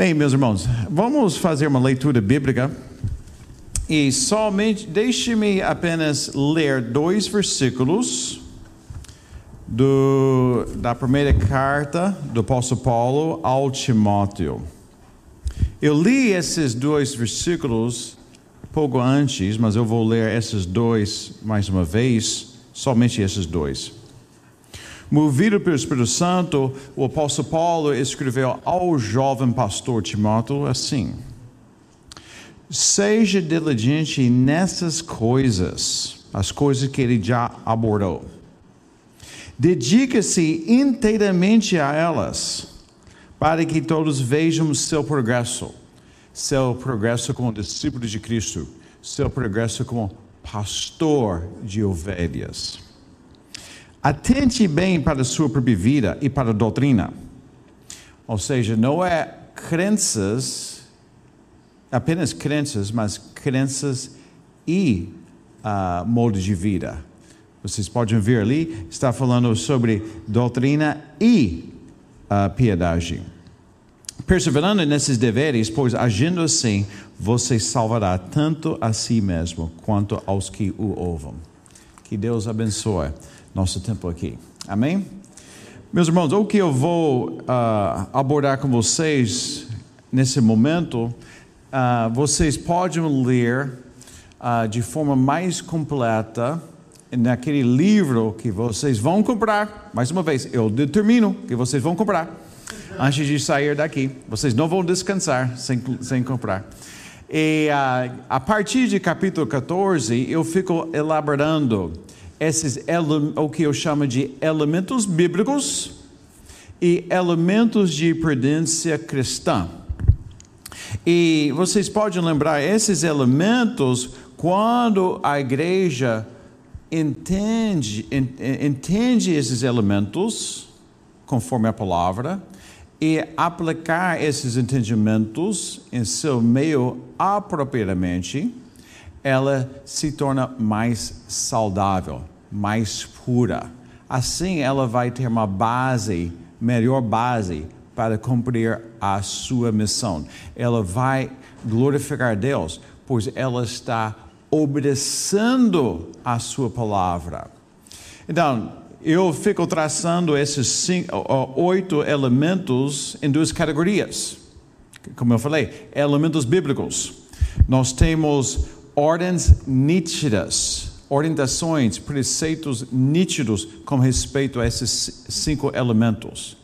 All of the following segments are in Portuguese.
Bem, meus irmãos, vamos fazer uma leitura bíblica e somente deixe-me apenas ler dois versículos do, da primeira carta do apóstolo Paulo ao Timóteo. Eu li esses dois versículos pouco antes, mas eu vou ler esses dois mais uma vez, somente esses dois. Movido pelo Espírito Santo, o apóstolo Paulo escreveu ao jovem pastor Timóteo assim: Seja diligente nessas coisas, as coisas que ele já abordou. Dedique-se inteiramente a elas, para que todos vejam seu progresso, seu progresso como discípulo de Cristo, seu progresso como pastor de ovelhas. Atente bem para a sua própria vida e para a doutrina. Ou seja, não é crenças, apenas crenças, mas crenças e uh, modo de vida. Vocês podem ver ali, está falando sobre doutrina e uh, piedade. Perseverando nesses deveres, pois agindo assim, você salvará tanto a si mesmo quanto aos que o ouvem. Que Deus abençoe nosso tempo aqui. Amém? Meus irmãos, o que eu vou uh, abordar com vocês nesse momento, uh, vocês podem ler uh, de forma mais completa naquele livro que vocês vão comprar. Mais uma vez, eu determino que vocês vão comprar antes de sair daqui. Vocês não vão descansar sem, sem comprar. E a partir de capítulo 14, eu fico elaborando esses o que eu chamo de elementos bíblicos e elementos de prudência cristã. E vocês podem lembrar esses elementos quando a igreja entende, entende esses elementos conforme a palavra e aplicar esses entendimentos em seu meio apropriadamente ela se torna mais saudável, mais pura. Assim, ela vai ter uma base, melhor base para cumprir a sua missão. Ela vai glorificar Deus, pois ela está obedecendo a sua palavra. Então, eu fico traçando esses cinco, oito elementos em duas categorias. Como eu falei, elementos bíblicos. Nós temos ordens nítidas, orientações, preceitos nítidos com respeito a esses cinco elementos.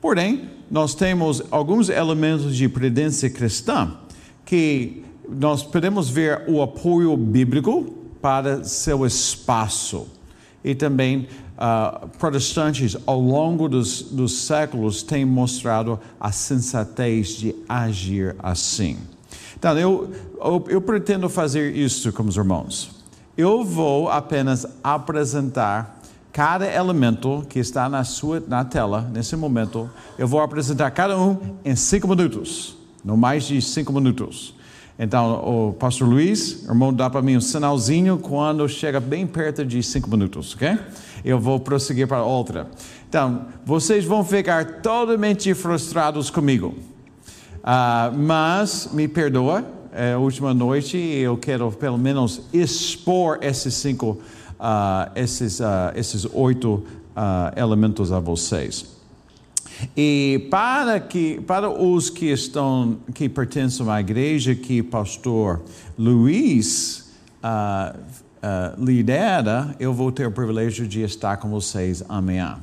Porém, nós temos alguns elementos de prudência cristã que nós podemos ver o apoio bíblico para seu espaço. E também uh, protestantes, ao longo dos, dos séculos, têm mostrado a sensatez de agir assim. Então, eu, eu, eu pretendo fazer isso com os irmãos. Eu vou apenas apresentar cada elemento que está na sua na tela nesse momento. Eu vou apresentar cada um em cinco minutos, não mais de cinco minutos. Então, o pastor Luiz, irmão, dá para mim um sinalzinho quando chega bem perto de cinco minutos, ok? Eu vou prosseguir para outra. Então, vocês vão ficar totalmente frustrados comigo. Uh, mas me perdoa, é última noite eu quero pelo menos expor esses cinco, uh, esses, uh, esses oito elementos a vocês. E para que para os que estão que pertencem à igreja que pastor Luiz uh, uh, lidera, eu vou ter o privilégio de estar com vocês amanhã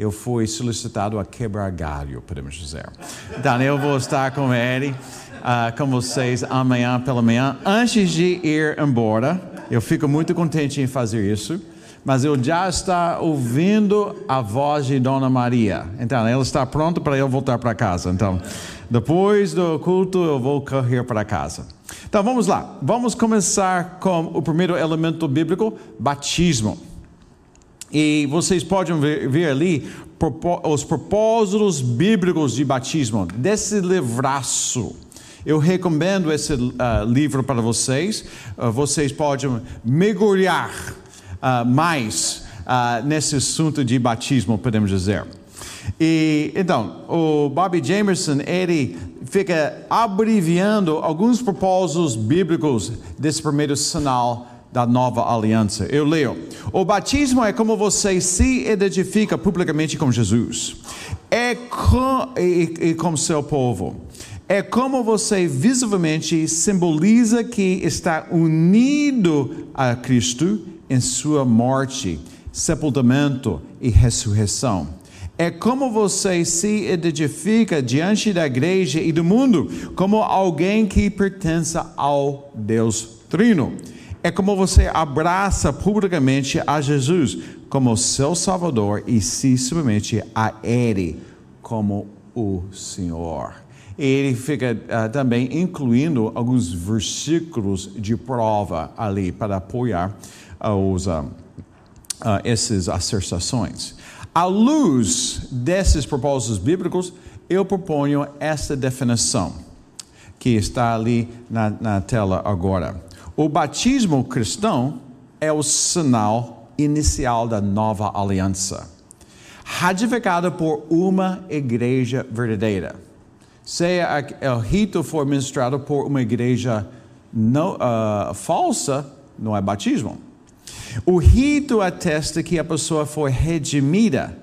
eu fui solicitado a quebrar galho, podemos dizer. Então, eu vou estar com ele, uh, com vocês amanhã pela manhã, antes de ir embora. Eu fico muito contente em fazer isso, mas eu já estou ouvindo a voz de Dona Maria. Então, ela está pronta para eu voltar para casa. Então, depois do culto, eu vou correr para casa. Então, vamos lá. Vamos começar com o primeiro elemento bíblico, batismo. E vocês podem ver, ver ali os propósitos bíblicos de batismo, desse livraço. Eu recomendo esse uh, livro para vocês. Uh, vocês podem mergulhar uh, mais nesse assunto de batismo, podemos dizer. E então, o Bobby Jamerson, ele fica abreviando alguns propósitos bíblicos desse primeiro sinal da nova aliança. Eu leio: O batismo é como você se identifica publicamente com Jesus, é com, e, e com seu povo. É como você visivelmente simboliza que está unido a Cristo em sua morte, sepultamento e ressurreição. É como você se identifica diante da igreja e do mundo como alguém que pertence ao Deus Trino. É como você abraça publicamente a Jesus como seu Salvador e se submete a Ele como o Senhor. Ele fica uh, também incluindo alguns versículos de prova ali para apoiar os, uh, uh, essas asserções. À luz desses propósitos bíblicos, eu proponho essa definição que está ali na, na tela agora. O batismo cristão é o sinal inicial da nova aliança, ratificada por uma igreja verdadeira. Se o rito for ministrado por uma igreja não, uh, falsa, não é batismo. O rito atesta que a pessoa foi redimida,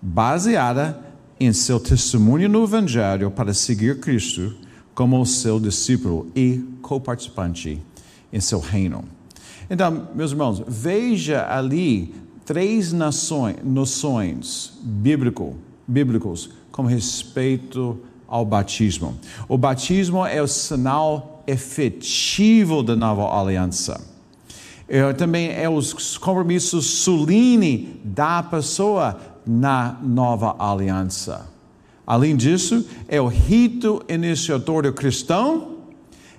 baseada em seu testemunho no Evangelho para seguir Cristo como seu discípulo e co-participante em seu reino. Então, meus irmãos, veja ali três noções bíblico, bíblicos com respeito ao batismo. O batismo é o sinal efetivo da nova aliança. É, também é os compromissos solene da pessoa na nova aliança. Além disso, é o rito iniciatório cristão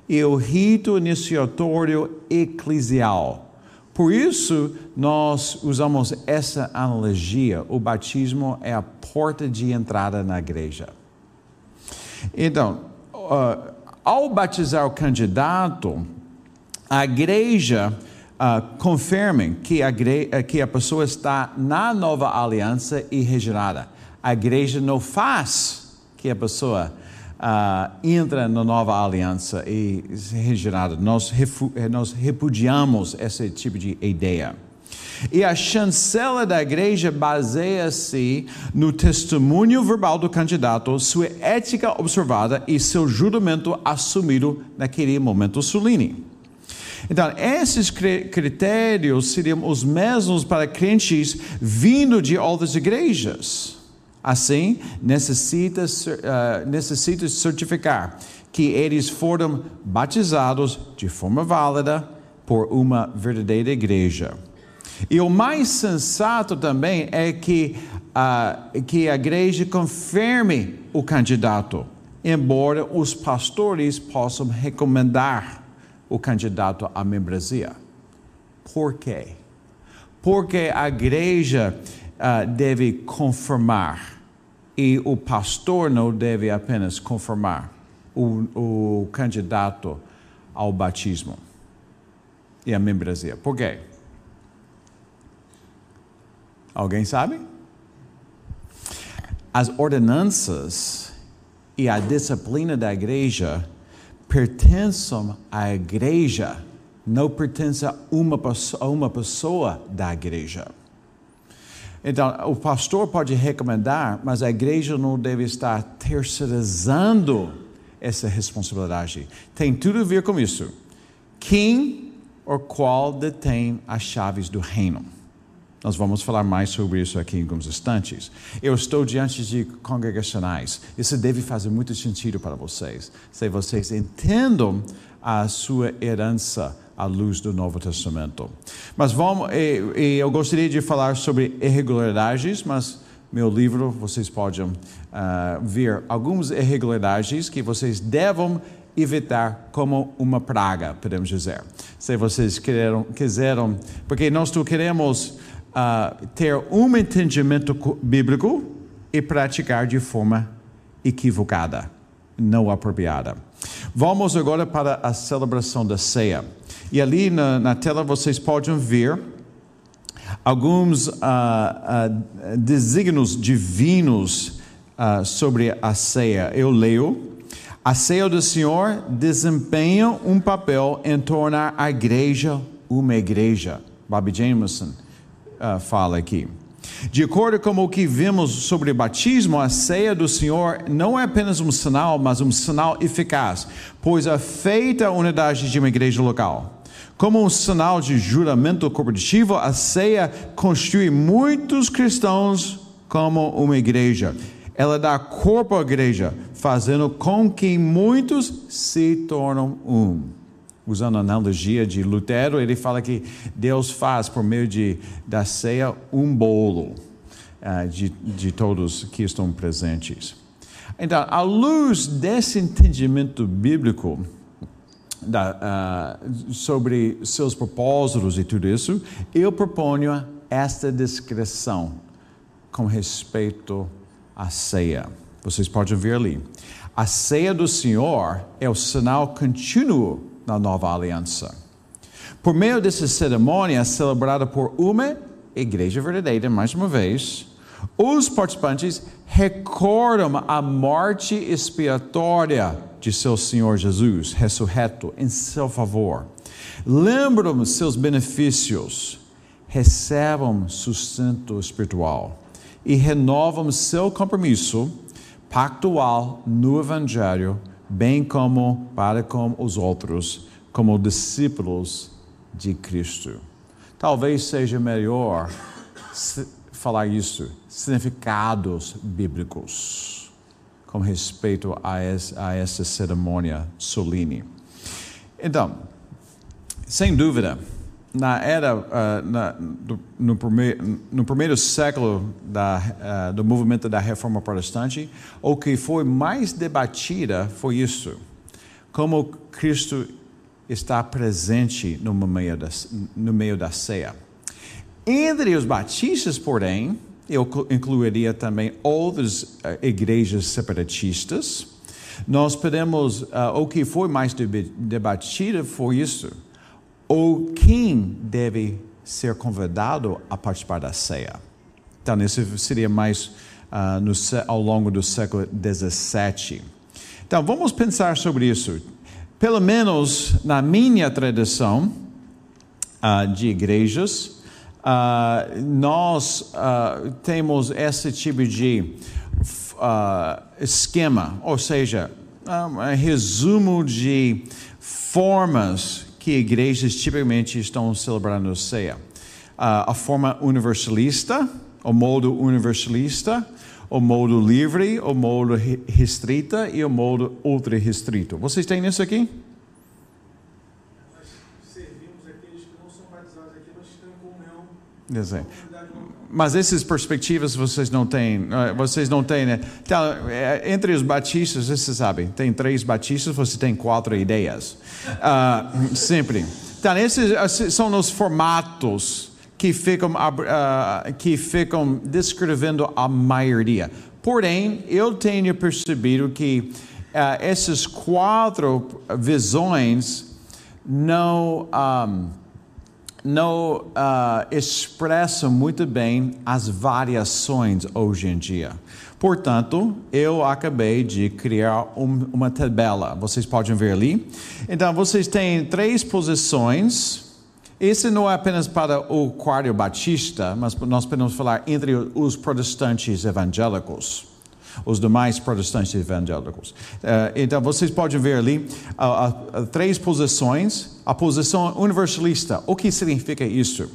e o rito iniciatório eclesial. Por isso, nós usamos essa analogia: o batismo é a porta de entrada na igreja. Então, uh, ao batizar o candidato, a igreja uh, confirma que a, que a pessoa está na nova aliança e regenerada. A igreja não faz que a pessoa uh, entra na nova aliança e regenerada. Nós, nós repudiamos esse tipo de ideia. E a chancela da igreja baseia-se no testemunho verbal do candidato, sua ética observada e seu juramento assumido naquele momento solene. Então, esses critérios seriam os mesmos para crentes vindo de outras igrejas. Assim, necessita, uh, necessita certificar que eles foram batizados de forma válida por uma verdadeira igreja. E o mais sensato também é que, uh, que a igreja confirme o candidato, embora os pastores possam recomendar o candidato à membresia. Por quê? Porque a igreja uh, deve confirmar e o pastor não deve apenas confirmar o, o candidato ao batismo e à membresia. Por quê? Alguém sabe? As ordenanças e a disciplina da igreja pertencem à igreja, não pertencem a uma, pessoa da igreja. Então, o pastor pode recomendar, mas a igreja não deve estar terceirizando essa responsabilidade. Tem tudo a ver com isso. Quem ou qual detém as chaves do reino? Nós vamos falar mais sobre isso aqui em alguns instantes. Eu estou diante de congregacionais. Isso deve fazer muito sentido para vocês. Se vocês entendam a sua herança à luz do Novo Testamento. Mas vamos, e, e eu gostaria de falar sobre irregularidades, mas meu livro vocês podem uh, ver algumas irregularidades que vocês devem evitar como uma praga, podemos dizer. Se vocês quiseram, quiseram porque nós queremos uh, ter um entendimento bíblico e praticar de forma equivocada, não apropriada. Vamos agora para a celebração da ceia. E ali na, na tela vocês podem ver alguns uh, uh, desígnios divinos uh, sobre a ceia. Eu leio. A ceia do Senhor desempenha um papel em tornar a igreja uma igreja. Bobby Jameson fala aqui. De acordo com o que vimos sobre o batismo, a ceia do Senhor não é apenas um sinal, mas um sinal eficaz, pois afeta a unidade de uma igreja local. Como um sinal de juramento corporativo, a ceia constitui muitos cristãos como uma igreja. Ela dá corpo à igreja, fazendo com que muitos se tornam um. Usando a analogia de Lutero, ele fala que Deus faz, por meio de, da ceia, um bolo uh, de, de todos que estão presentes. Então, à luz desse entendimento bíblico, da, uh, sobre seus propósitos e tudo isso, eu proponho esta descrição com respeito à ceia. Vocês podem ver ali. A ceia do Senhor é o sinal contínuo da nova aliança. Por meio dessa cerimônia celebrada por uma igreja verdadeira, mais uma vez, os participantes recordam a morte expiatória de seu Senhor Jesus, ressurreto em seu favor. Lembram seus benefícios, recebam sustento espiritual e renovam seu compromisso pactual no Evangelho, bem como para com os outros, como discípulos de Cristo. Talvez seja melhor falar isso, significados bíblicos com respeito a, esse, a essa cerimônia solene. Então, sem dúvida, na era uh, na, do, no, primeiro, no, primeiro, século da, uh, do movimento da Reforma Protestante, o que foi mais debatida foi isso: como Cristo está presente no meio da, no meio da ceia. Entre os batistas, porém, eu incluiria também outras uh, igrejas separatistas. Nós podemos, o que foi mais debatido foi isso. Ou quem deve ser convidado a participar da ceia? Então, isso seria mais uh, no, ao longo do século XVII. Então, vamos pensar sobre isso. Pelo menos na minha tradição de igrejas, uh, nós uh, temos esse tipo de uh, esquema, ou seja, um resumo de formas que igrejas tipicamente estão celebrando ceia. a forma universalista, o modo universalista, o modo livre, o modo restrita e o modo ultra restrito. Vocês têm isso aqui? Dizer. Mas essas perspectivas vocês não têm, eh, vocês não têm, né? Então, entre os batistas, vocês sabem, tem três batistas, você tem quatro ideias, uh, sempre. Então, esses são os formatos que ficam, uh, que ficam descrevendo a maioria. Porém, eu tenho percebido que uh, essas quatro visões não um, não uh, expressa muito bem as variações hoje em dia. Portanto, eu acabei de criar um, uma tabela. Vocês podem ver ali. Então, vocês têm três posições. Esse não é apenas para o quarto batista, mas nós podemos falar entre os protestantes evangélicos os demais protestantes evangélicos. Uh, então, vocês podem ver ali três posições. A posição universalista, o que significa isso?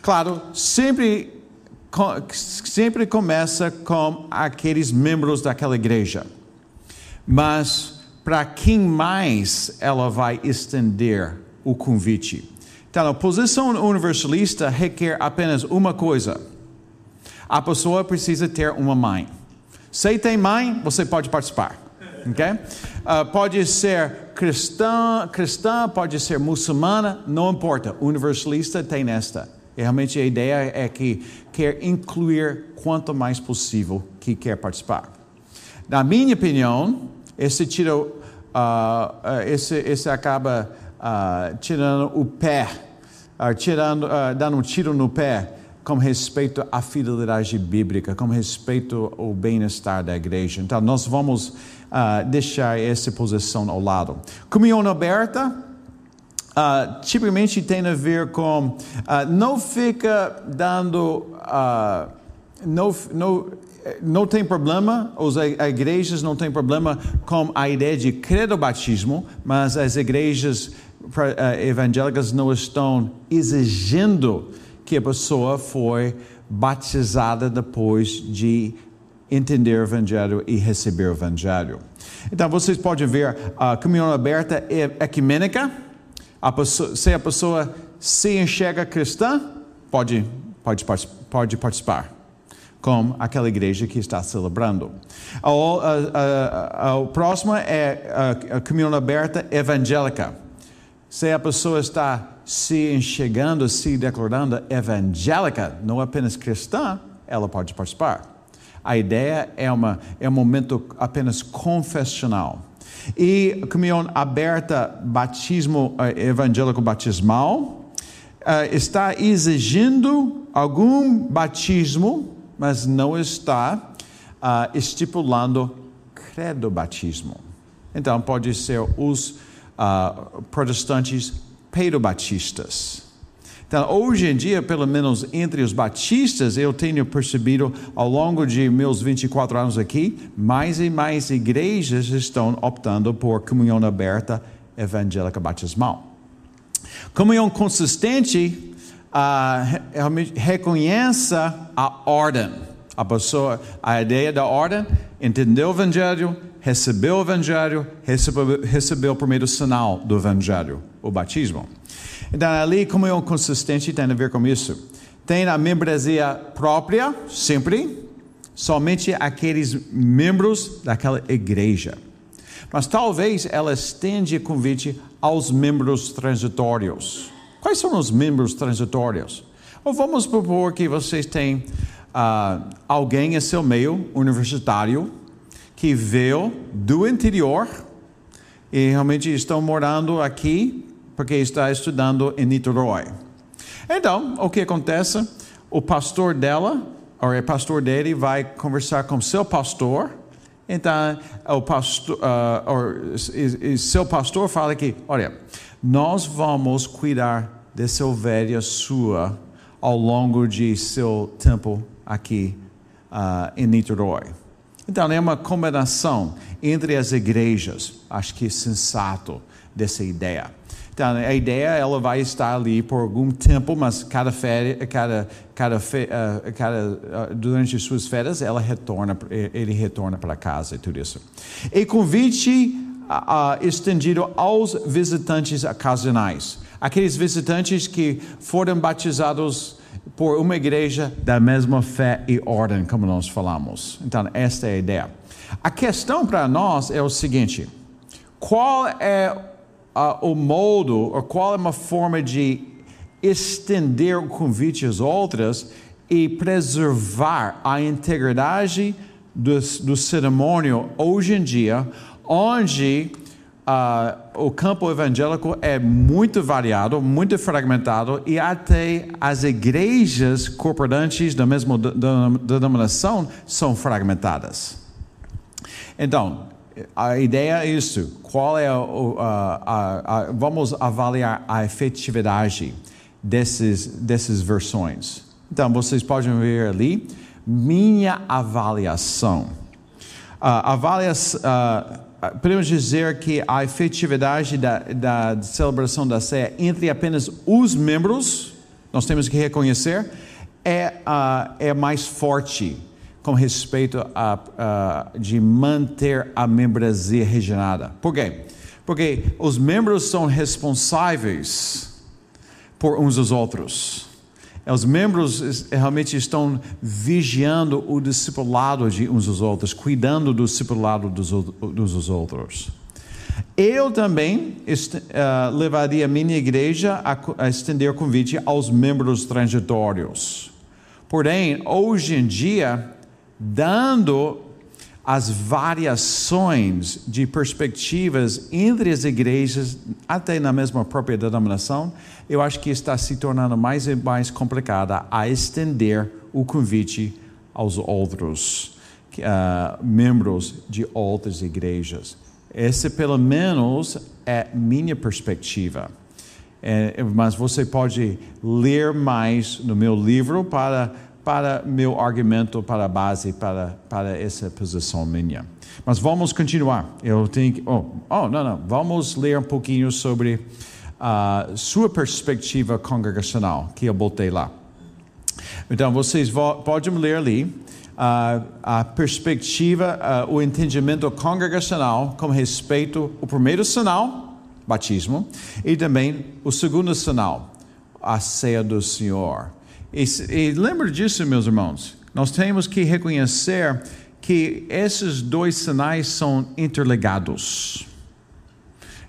Claro, sempre, sempre começa com aqueles membros daquela igreja. Mas, para quem mais ela vai estender o convite? Então, a posição universalista requer apenas uma coisa: a pessoa precisa ter uma mãe. Se tem mãe, você pode participar. Okay? Uh, pode ser cristã, cristã, pode ser muçulmana, não importa. Universalista tem esta. E realmente a ideia é que quer incluir quanto mais possível que quer participar. Na minha opinião, esse tira, uh, uh, esse, esse acaba tirando o pé, tirando, dando um tiro no pé com respeito à fidelidade bíblica, com respeito ao bem-estar da igreja. Então, nós vamos uh, deixar essa posição ao lado. Comunhão aberta, uh, tipicamente tem a ver com, uh, não fica dando, não, não, não tem problema, as igrejas não têm problema com a ideia de credo batismo, mas as igrejas evangélicas não estão exigindo que a pessoa foi batizada depois de entender o Evangelho e receber o Evangelho. Então, vocês podem ver a comunhão aberta é ecumênica. A pessoa, se a pessoa se enxerga cristã, pode, pode, pode participar com aquela igreja que está celebrando. O próximo é a comunhão aberta evangélica. Se a pessoa está se enxergando, se declarando evangélica, não apenas cristã, ela pode participar. A ideia é, uma, é um momento apenas confessional. E comunhão aberta, batismo eh, evangélico batismal, uh, está exigindo algum batismo, mas não está uh, estipulando credo batismo. Então, pode ser os uh, protestantes pedobatistas. Então, hoje em dia, pelo menos entre os batistas, eu tenho percebido ao longo de meus 24 anos aqui, mais e mais igrejas estão optando por comunhão aberta evangélica batismal. Comunhão consistente uh, reconhece a ordem. A pessoa, a ideia da ordem, entendeu o evangelho, recebeu o evangelho, recebeu, recebeu o primeiro sinal do evangelho, o batismo. Então, ali, comunhão consistente tem a ver com isso. Tem a membresia própria, sempre, somente aqueles membros daquela igreja. Mas talvez ela estende convite aos membros transitórios. Quais são os membros transitórios? Ou vamos propor que vocês têm uh, alguém em seu meio universitário que veio do interior e realmente estão morando aqui porque está estudando em Niterói. Então, o que acontece? O pastor dela, ou o pastor dele, vai conversar com seu pastor. Então, o pastor, uh, or, e, e seu pastor fala que, olha, nós vamos cuidar dessa ovelha sua ao longo de seu tempo aqui uh, em Niterói. Então, é uma combinação entre as igrejas. Acho que é sensato dessa ideia. Então, a ideia ela vai estar ali por algum tempo, mas cada férias, cada, cada, uh, cada uh, durante suas férias, ela retorna, ele retorna para casa e tudo isso. E convite uh, estendido aos visitantes ocasionais, aqueles visitantes que foram batizados por uma igreja da mesma fé e ordem, como nós falamos. Então, esta é a ideia. A questão para nós é o seguinte: qual é uh, o modo, ou qual é uma forma de estender o convite às outras e preservar a integridade do, do cerimônio hoje em dia, onde uh, o campo evangélico é muito variado, muito fragmentado e até as igrejas corporantes da mesma denominação são fragmentadas. Então, a ideia é isso. Qual é a, a, a, vamos avaliar a efetividade desses, dessas versões. Então, vocês podem ver ali minha avaliação. Uh, avaliação uh, podemos dizer que a efetividade da, da celebração da ceia entre apenas os membros, nós temos que reconhecer, é, uh, é mais forte com respeito a, a, de manter a membresia regenerada. Por quê? Porque os membros são responsáveis por uns dos outros. Os membros realmente estão vigiando o discipulado de uns dos outros, cuidando do discipulado dos, dos outros. Eu também uh, levaria a minha igreja a, a estender convite aos membros transitórios. Porém, hoje em dia, dando as variações de perspectivas entre as igrejas, até na mesma própria denominação, eu acho que está se tornando mais e mais complicada a estender o convite aos outros uh, membros de outras igrejas. Essa, pelo menos, é minha perspectiva. É, mas você pode ler mais no meu livro para para meu argumento, para a base, para, para essa posição minha. Mas vamos continuar. Eu tenho que. Oh, oh não, não. Vamos ler um pouquinho sobre a uh, sua perspectiva congregacional, que eu botei lá. Então, vocês podem ler ali uh, a perspectiva, uh, o entendimento congregacional com respeito ao primeiro sinal, batismo, e também o segundo sinal, a ceia do Senhor. E, e lembra disso, meus irmãos. Nós temos que reconhecer que esses dois sinais são interligados.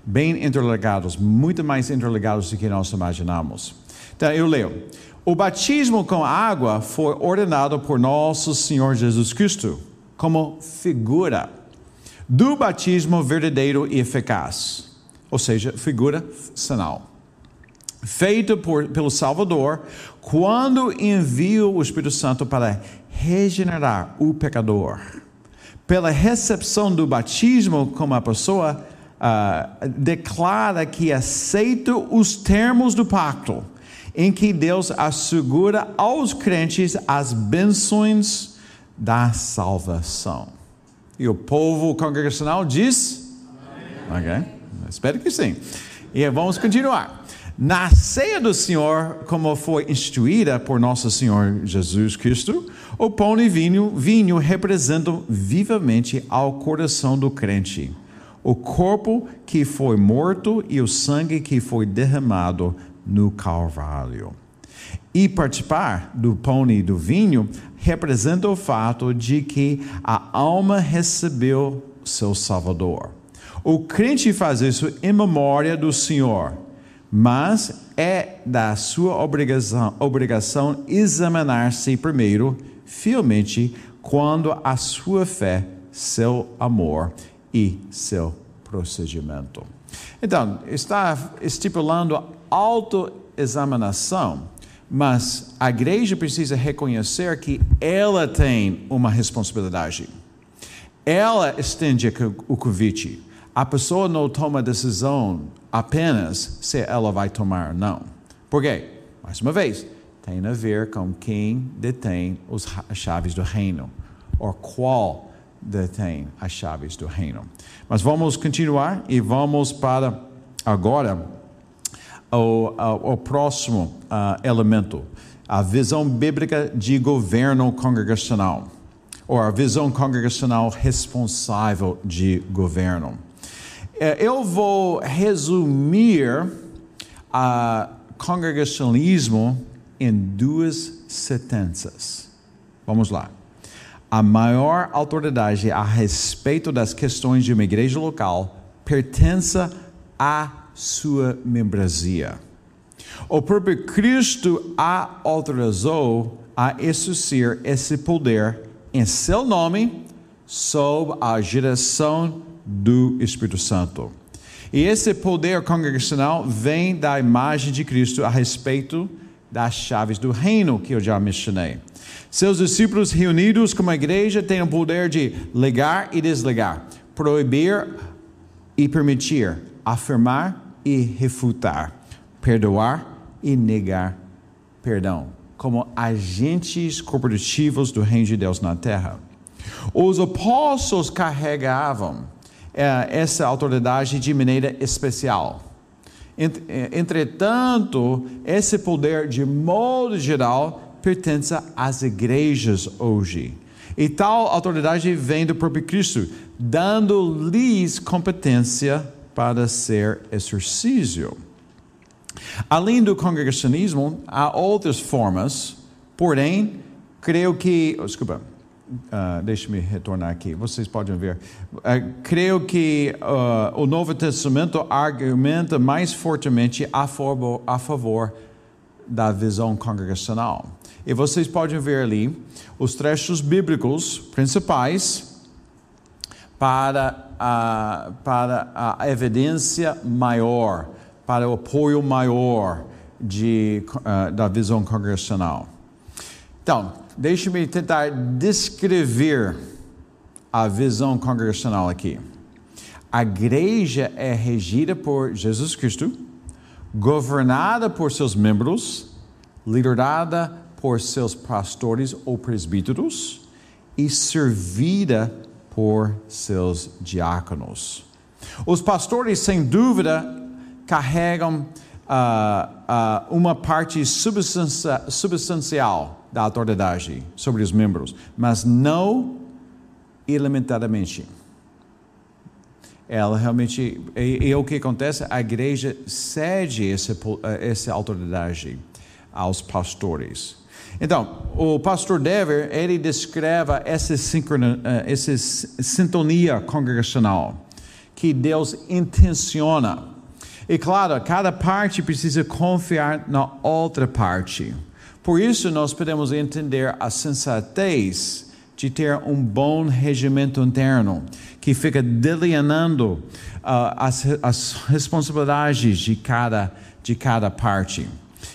Bem interligados, muito mais interligados do que nós imaginamos. Então, eu leio. O batismo com água foi ordenado por nosso Senhor Jesus Cristo como figura do batismo verdadeiro e eficaz, ou seja, figura sinal feito por, pelo Salvador, quando envia o Espírito Santo para regenerar o pecador. Pela recepção do batismo, como a pessoa uh, declara que aceita os termos do pacto, em que Deus assegura aos crentes as bênçãos da salvação. E o povo congregacional diz: Amém. Ok? Espero que sim. E vamos continuar na ceia do Senhor, como foi instituída por nosso Senhor Jesus Cristo, o pão e vinho, vinho representam vivamente ao coração do crente, o corpo que foi morto e o sangue que foi derramado no Calvário. E participar do pão e do vinho representa o fato de que a alma recebeu seu Salvador. O crente faz isso em memória do Senhor mas é da sua obrigação, obrigação examinar-se primeiro, fielmente, quando a sua fé, seu amor e seu procedimento. Então, está estipulando autoexaminação, mas a igreja precisa reconhecer que ela tem uma responsabilidade. Ela estende o convite. A pessoa não toma decisão apenas se ela vai tomar não. Por quê? Mais uma vez, tem a ver com quem detém as chaves do reino, ou qual detém as chaves do reino. Mas vamos continuar e vamos para agora o, o, o próximo uh, elemento, a visão bíblica de governo congregacional, ou a visão congregacional responsável de governo. É, eu vou resumir o congregacionalismo em duas sentenças. Vamos lá. A maior autoridade a respeito das questões de uma igreja local pertence à sua membresia. O próprio Cristo a autorizou a exercer esse poder em seu nome, sob a direção do Espírito Santo. E esse poder congregacional vem da imagem de Cristo a respeito das chaves do reino que eu já mencionei. Seus discípulos reunidos como igreja têm o poder de ligar e desligar, proibir e permitir, afirmar e refutar, perdoar e negar perdão, como agentes corporativos do reino de Deus na terra. Os apóstolos carregavam essa autoridade de maneira especial. É, entretanto, esse poder, de modo geral, pertence às igrejas hoje. E tal autoridade vem do próprio Cristo, dando-lhes competência para ser exercício. Além do congregacionismo, há outras formas, porém, creio que. Oh, desculpa Uh, Deixe-me retornar aqui, vocês podem ver. Uh, creio que uh, o Novo Testamento argumenta mais fortemente a favor, a favor da visão congregacional. E vocês podem ver ali os trechos bíblicos principais para a, para a evidência maior, para o apoio maior de, uh, da visão congregacional. Então, deixe-me tentar descrever a visão congregacional aqui. A igreja é regida por Jesus Cristo, governada por seus membros, liderada por seus pastores ou presbíteros e servida por seus diáconos. Os pastores, sem dúvida, carregam uh, uh, uma parte substancial da autoridade sobre os membros, mas não ilimitadamente. Ela realmente, e, e, o que acontece? A igreja cede essa, essa autoridade aos pastores. Então, o pastor Dever, ele descreve essa, sincronia, essa sintonia congregacional que Deus intenciona. E claro, cada parte precisa confiar na outra parte. Por isso, nós podemos entender a sensatez de ter um bom regimento interno que fica delineando uh, as, as, responsabilidades de cada, de cada parte.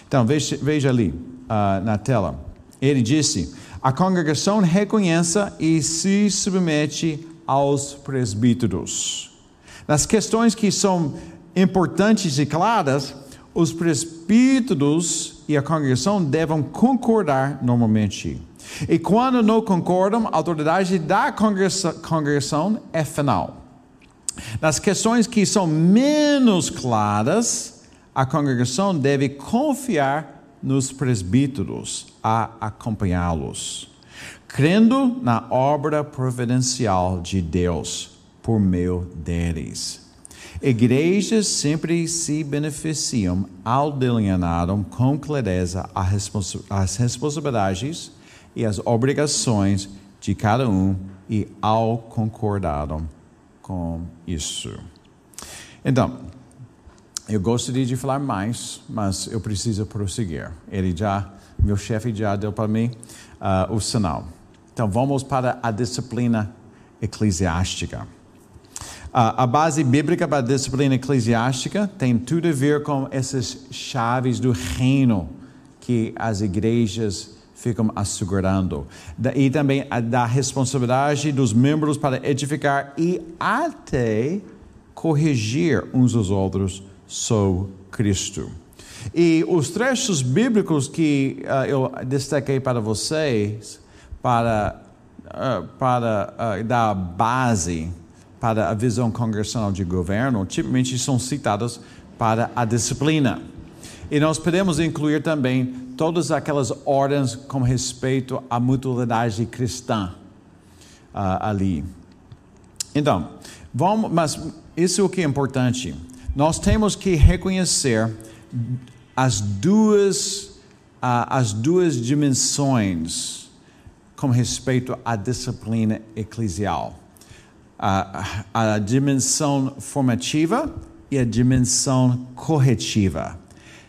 Então, veja, veja ali uh, na tela. Ele disse: a congregação reconhece e se submete aos presbíteros. Nas questões que são importantes e claras, os presbíteros e a congregação devem concordar normalmente. E quando não concordam, a autoridade da congregação é final. Nas questões que são menos claras, a congregação deve confiar nos presbíteros a acompanhá-los, crendo na obra providencial de Deus por meio deles. Igrejas sempre se beneficiam ao delinearem com clareza as responsabilidades e as obrigações de cada um e ao concordaram com isso. Então, eu gostaria de falar mais, mas eu preciso prosseguir. Ele já, meu chefe já deu para mim uh, o sinal. Então, vamos para a disciplina eclesiástica. A base bíblica para a disciplina eclesiástica tem tudo a ver com essas chaves do reino que as igrejas ficam assegurando. E também da responsabilidade dos membros para edificar e até corrigir uns aos outros sobre Cristo. E os trechos bíblicos que uh, eu destaquei para vocês, para, uh, para uh, dar base para a visão congressional de governo, tipicamente são citados para a disciplina. E nós podemos incluir também todas aquelas ordens com respeito à mutualidade cristã uh, ali. Então, vamos, mas isso é o que é importante. Nós temos que reconhecer as duas, uh, as duas dimensões com respeito à disciplina eclesial. Uh, a dimensão formativa e a dimensão corretiva.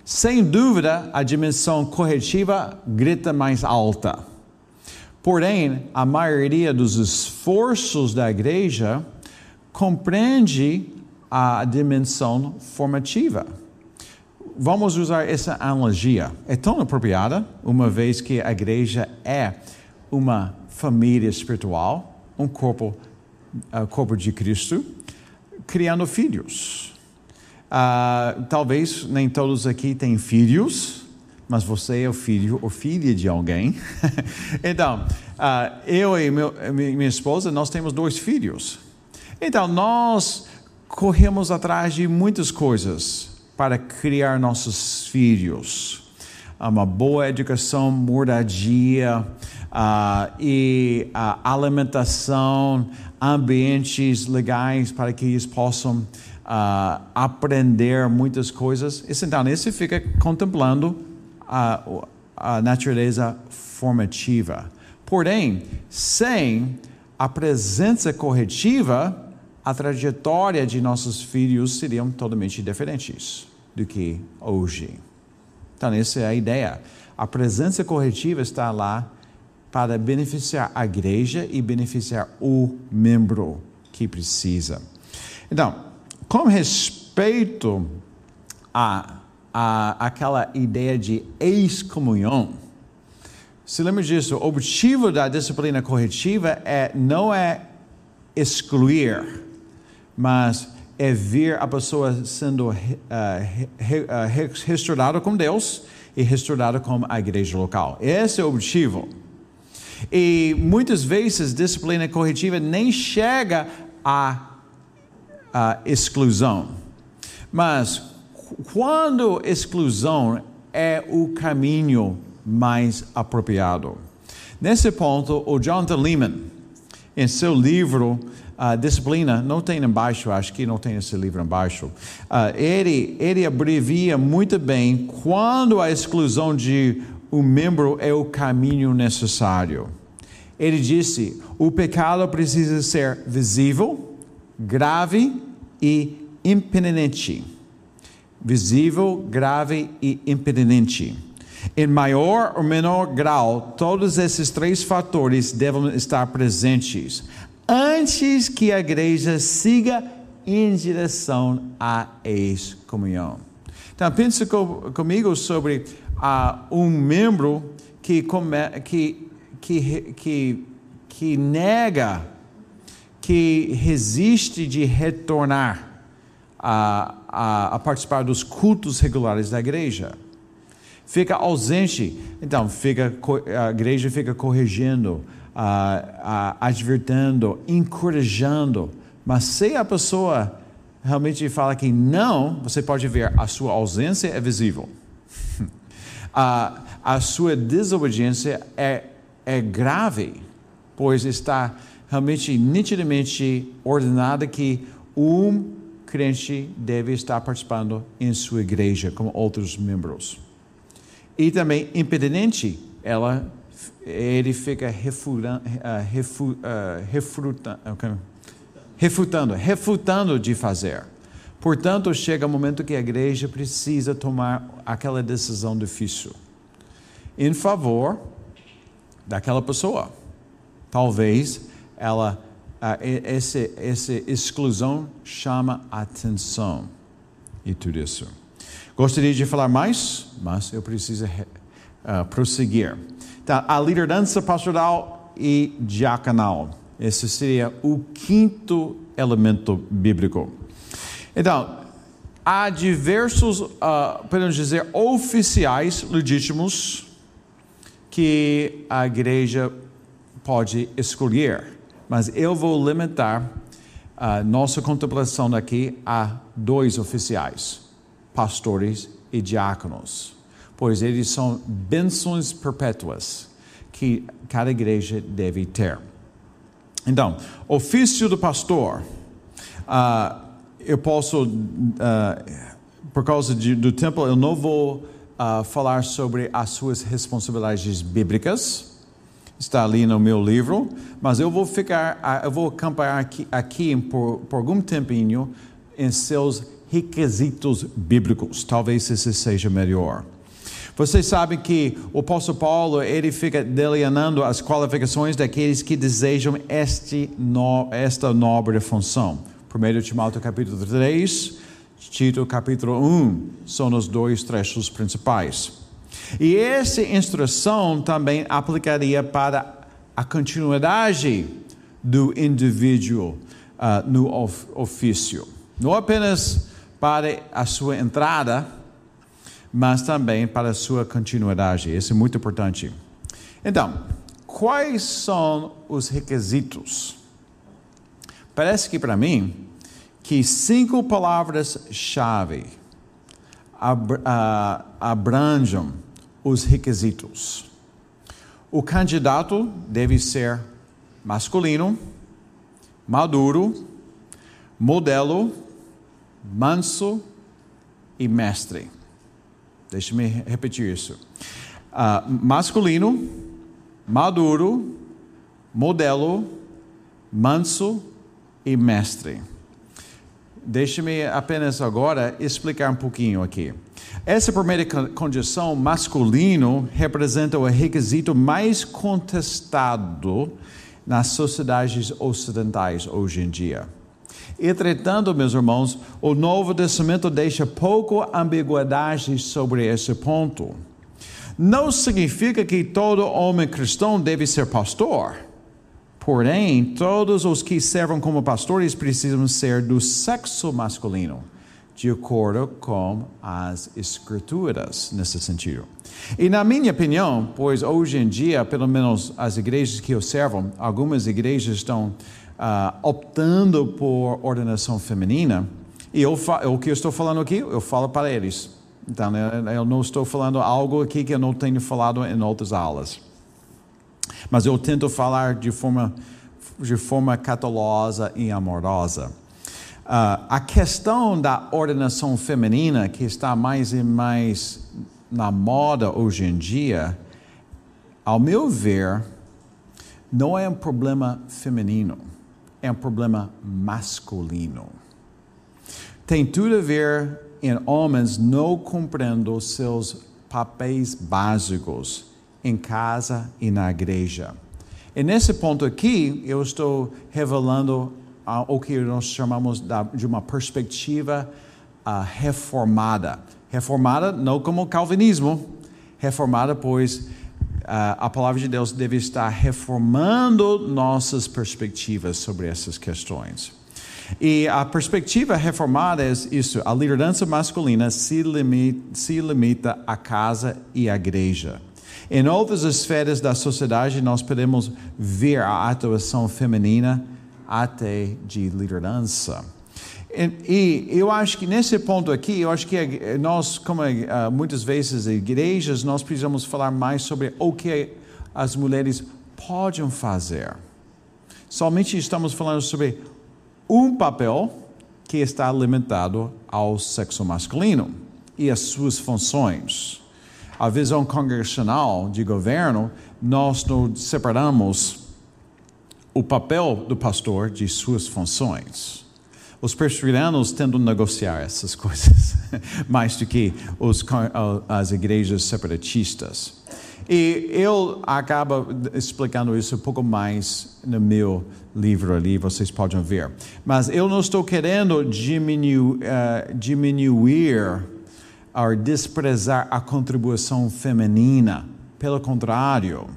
Sem dúvida, a dimensão corretiva grita mais alta. Porém, a maioria dos esforços da igreja compreende a dimensão formativa. Vamos usar essa analogia. É tão apropriada, uma vez que a igreja é uma família espiritual, um corpo, uh, corpo de Cristo, criando filhos. Uh, talvez nem todos aqui têm filhos, mas você é o filho ou filha de alguém. então, uh, eu e meu, minha esposa, nós temos dois filhos. Então, nós corremos atrás de muitas coisas para criar nossos filhos. Uma boa educação, moradia uh, e alimentação, ambientes legais para que eles possam uh, aprender muitas coisas. Então, esse fica contemplando a, a natureza formativa. Porém, sem a presença corretiva, a trajetória de nossos filhos seriam totalmente diferentes do que hoje. Então, essa é a ideia. A presença corretiva está lá para beneficiar a igreja e beneficiar o membro que precisa. Então, com respeito a, a aquela ideia de excomunhão, se lembra disso, o objetivo da disciplina corretiva é, não é excluir, mas é ver a pessoa sendo uh, re, restaurada com Deus e restaurada com a igreja local. Esse é o objetivo. E muitas vezes disciplina corretiva nem chega à, à exclusão. Mas quando exclusão é o caminho mais apropriado. Nesse ponto, o Jonathan Lehman, em seu livro uh, Disciplina, não tem embaixo, acho que não tem esse livro embaixo, uh, ele, ele abrevia muito bem quando a exclusão de um membro é o caminho necessário. Ele disse: o pecado precisa ser visível, grave e impenitente. Visível, grave e impenitente. Em maior ou menor grau, todos esses três fatores devem estar presentes antes que a igreja siga em direção à ex-comunhão. Então, pense comigo sobre uh, um membro que, come, que, que, que, que nega, que resiste de retornar a, a, a participar dos cultos regulares da igreja fica ausente, então fica, a igreja fica corrigindo, uh, uh, advertendo, encorajando. Mas se a pessoa realmente fala que não, você pode ver a sua ausência é visível. uh, a sua desobediência é, é grave, pois está realmente nitidamente ordenada que um crente deve estar participando em sua igreja como outros membros. E também impedente, ela, ele fica refutando, refu, uh, refuta, okay. refutando, refutando de fazer. Portanto, chega o momento que a igreja precisa tomar aquela decisão difícil em favor daquela pessoa. Talvez ela, uh, esse, essa exclusão chama atenção e tudo isso. Gostaria de falar mais, mas eu preciso uh, prosseguir. Então, a liderança pastoral e diaconal. Esse seria o quinto elemento bíblico. Então, há diversos, uh, podemos dizer, oficiais legítimos que a igreja pode escolher. Mas eu vou limitar a nossa contemplação aqui a dois oficiais pastores e diáconos, pois eles são bênçãos perpétuas que cada igreja deve ter. Então, ofício do pastor, uh, eu posso, uh, por causa de, do tempo, eu não vou uh, falar sobre as suas responsabilidades bíblicas, está ali no meu livro, mas eu vou ficar, eu vou acampar aqui, aqui por, por algum tempinho em seus requisitos bíblicos. Talvez esse seja melhor. Vocês sabem que o apóstolo Paulo, ele fica delineando as qualificações daqueles que desejam este no, esta nobre função. 1 Timóteo capítulo 3, Tito capítulo 1, são os dois trechos principais. E essa instrução também aplicaria para a continuidade do indivíduo uh, no of, ofício. Não apenas para a sua entrada, mas também para a sua continuidade. Isso é muito importante. Então, quais são os requisitos? Parece que para mim que cinco palavras-chave abranjam os requisitos. O candidato deve ser masculino, maduro, modelo, manso e mestre. Deixe-me repetir isso. Uh, masculino, maduro, modelo, manso e mestre. Deixe-me apenas agora explicar um pouquinho aqui. Essa primeira condição, masculino, representa o requisito mais contestado nas sociedades ocidentais hoje em dia. Entretanto, meus irmãos, o Novo Testamento deixa pouco ambiguidade sobre esse ponto. Não significa que todo homem cristão deve ser pastor. Porém, todos os que servem como pastores precisam ser do sexo masculino de acordo com as escrituras nesse sentido. E na minha opinião, pois hoje em dia, pelo menos as igrejas que eu servo, algumas igrejas estão uh, optando por ordenação feminina, e eu, o que eu estou falando aqui, eu falo para eles. Então, eu não estou falando algo aqui que eu não tenho falado em outras aulas. Mas eu tento falar de forma, de forma catalosa e amorosa. Uh, a questão da ordenação feminina, que está mais e mais na moda hoje em dia, ao meu ver, não é um problema feminino, é um problema masculino. Tem tudo a ver em homens não cumprindo seus papéis básicos em casa e na igreja. E nesse ponto aqui, eu estou revelando o que nós chamamos de uma perspectiva uh, reformada. Reformada não como calvinismo, reformada pois uh, a palavra de Deus deve estar reformando nossas perspectivas sobre essas questões. E a perspectiva reformada é isso: a liderança masculina se limita, se limita à casa e à igreja. Em outras esferas da sociedade, nós podemos ver a atuação feminina até de liderança. E, eu acho que nesse ponto aqui, eu acho que nós, como uh, muitas vezes igrejas, nós precisamos falar mais sobre o que as mulheres podem fazer. Somente estamos falando sobre um papel que está limitado ao sexo masculino e as suas funções. A visão congregacional de governo, nós nos separamos o papel do pastor de suas funções. Os presbiterianos tentam negociar essas coisas mais do que os, as igrejas separatistas. E eu acabo explicando isso um pouco mais no meu livro ali, vocês podem ver. Mas eu não estou querendo diminuir, uh, diminuir ou desprezar a contribuição feminina. Pelo contrário,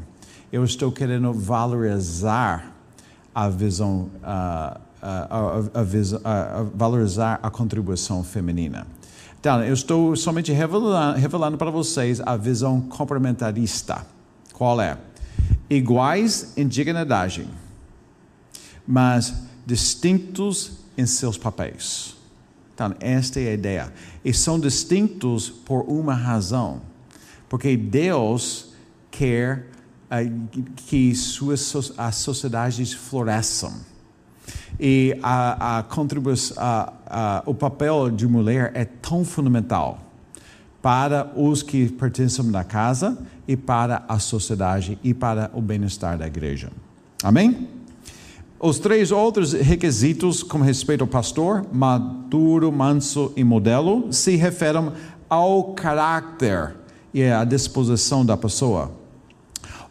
eu estou querendo valorizar a visão, a, a, a, a valorizar a contribuição feminina. Então, eu estou somente revelando, revelando para vocês a visão complementarista. Qual é? Iguais em dignidade, mas distintos em seus papéis. Então, esta é a ideia. E são distintos por uma razão. Porque Deus quer que suas, as sociedades floresçam. E a, a a, a, o papel de mulher é tão fundamental para os que pertencem da casa e para a sociedade e para o bem-estar da igreja. Amém? Os três outros requisitos com respeito ao pastor, maduro, manso e modelo, se referem ao caráter e à disposição da pessoa.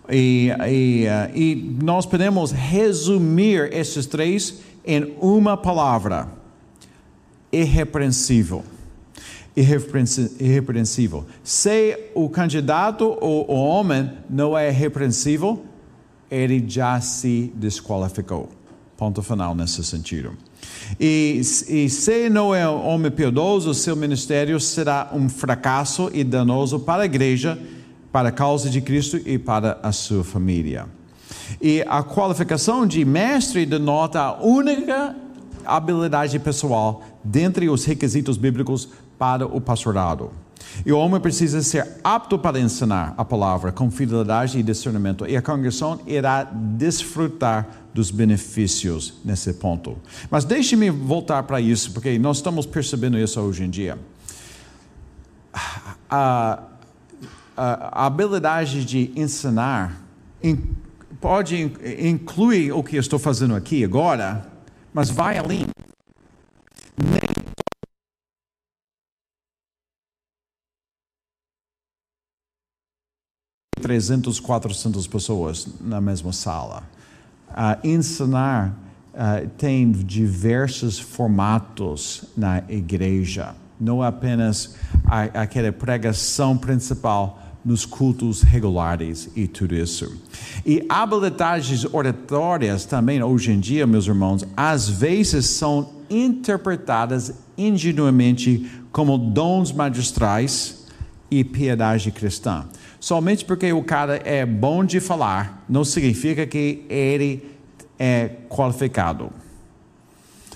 E, e, e nós podemos resumir esses três em uma palavra: irrepreensível. Irrepreensível. Se o candidato ou o homem não é irrepreensível, ele já se desqualificou. Ponto final nesse sentido. E, e, se não é um homem piedoso, seu ministério será um fracasso e danoso para a igreja para a causa de Cristo e para a sua família. E a qualificação de mestre denota a única habilidade pessoal dentre os requisitos bíblicos para o pastorado. E o homem precisa ser apto para ensinar a palavra com fidelidade e discernimento. E a congregação irá desfrutar dos benefícios nesse ponto. Mas deixe-me voltar para isso, porque nós estamos percebendo isso hoje em dia. A, a habilidade de ensinar pode incluir o que eu estou fazendo aqui agora, mas vai além. Nem 300, 400 pessoas na mesma sala. uh, ensinar uh, tem diversos formatos na igreja, não apenas a, aquela pregação principal nos cultos regulares e tudo isso. E habilidades oratórias também, hoje em dia, meus irmãos, às vezes são interpretadas ingenuamente como dons magistrais e piedade cristã. Somente porque o cara é bom de falar, não significa que ele é qualificado.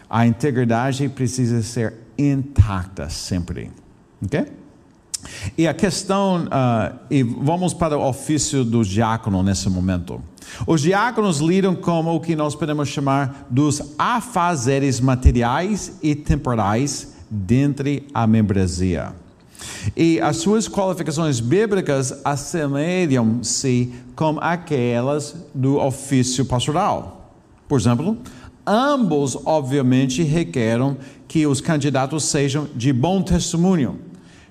A integridade precisa ser intacta sempre. Ok? E a questão, uh, e vamos para o ofício do diácono nesse momento. Os diáconos lidam com o que nós podemos chamar dos afazeres materiais e temporais dentre a membresia. E as suas qualificações bíblicas assemelham-se com aquelas do ofício pastoral. Por exemplo, ambos obviamente requerem que os candidatos sejam de bom testemunho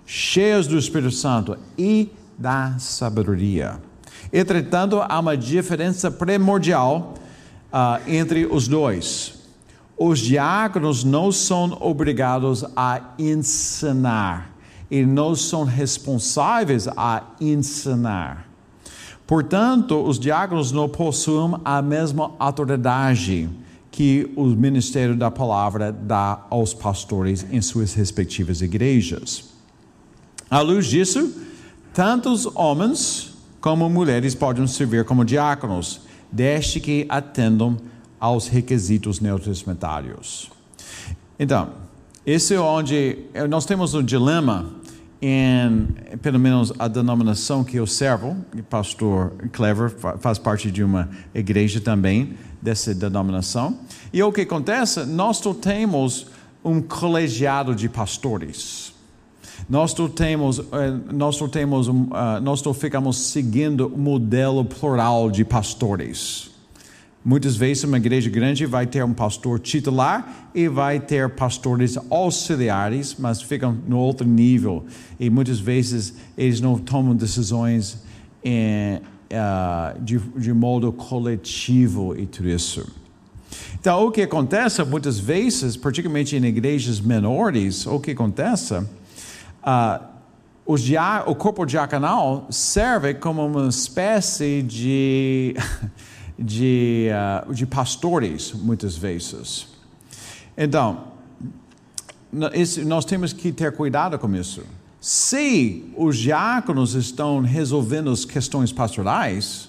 cheios do Espírito Santo e da sabedoria. Entretanto, há uma diferença primordial uh, entre os dois. Os diáconos não são obrigados a ensinar e não são responsáveis a ensinar. Portanto, os diáconos não possuem a mesma autoridade que o ministério da palavra dá aos pastores em suas respectivas igrejas. À luz disso, tantos homens como mulheres podem servir como diáconos, desde que atendam aos requisitos neotestamentários. Então, esse é onde nós temos um dilema em, pelo menos, a denominação que eu servo, o pastor Clever faz parte de uma igreja também dessa denominação. E o que acontece? Nós temos um colegiado de pastores. Nós temos, eh, nós temos, ah, nós ficamos seguindo o modelo plural de pastores. Muitas vezes uma igreja grande vai ter um pastor titular e vai ter pastores auxiliares, mas ficam no outro nível. E muitas vezes eles não tomam decisões em, uh, de, de modo coletivo e tudo isso. Então, o que acontece muitas vezes, particularmente em igrejas menores, o que acontece uh, o corpo diaconal serve como uma espécie de, de, uh, de pastores, muitas vezes. Então, nós temos que ter cuidado com isso. Se os diáconos estão resolvendo as questões pastorais,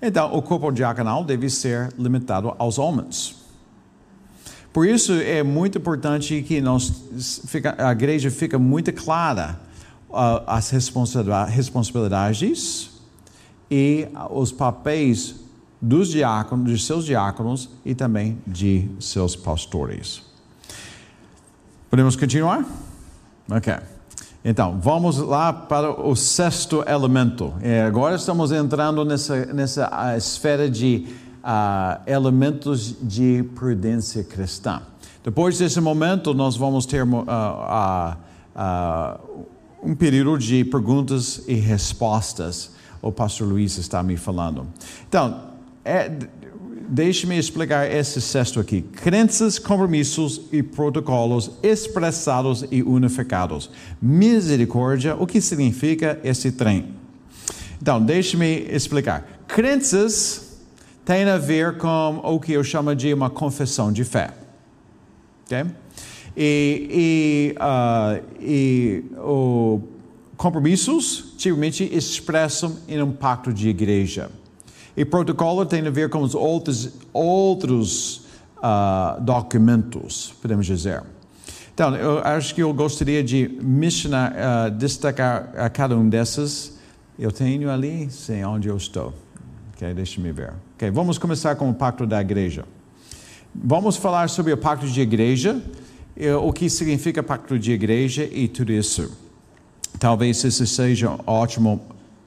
então o corpo diaconal deve ser limitado aos homens. Por isso é muito importante que nós, fica, a igreja fica muito clara uh, as responsabilidades e os papéis dos diáconos, de seus diáconos e também de seus pastores. Podemos continuar? Ok. Então, vamos lá para o sexto elemento. É, agora estamos entrando nessa, nessa ah, esfera de uh, elementos de prudência cristã. Depois desse momento, nós vamos ter uh, uh, um período de perguntas e respostas. O pastor Luiz está me falando. Então, é, deixe-me explicar esse sexto aqui. Crenças, compromissos e protocolos expressados e unificados. Misericórdia, o que significa esse trem? Então, deixe-me explicar. Crenças tem a ver com o que eu chamo de uma confissão de fé. Okay? E, e, uh, e o compromissos tipicamente expressam em um pacto de igreja. E protocolo tem a ver com os outros, outros uh, documentos, podemos dizer. Então, eu acho que eu gostaria de mencionar, uh, destacar a cada um desses. Eu tenho ali, sei onde eu estou. Ok, deixa-me ver. Ok, vamos começar com o pacto da igreja. Vamos falar sobre o pacto de igreja, o que significa pacto de igreja e tudo isso. Talvez esse seja um ótimo,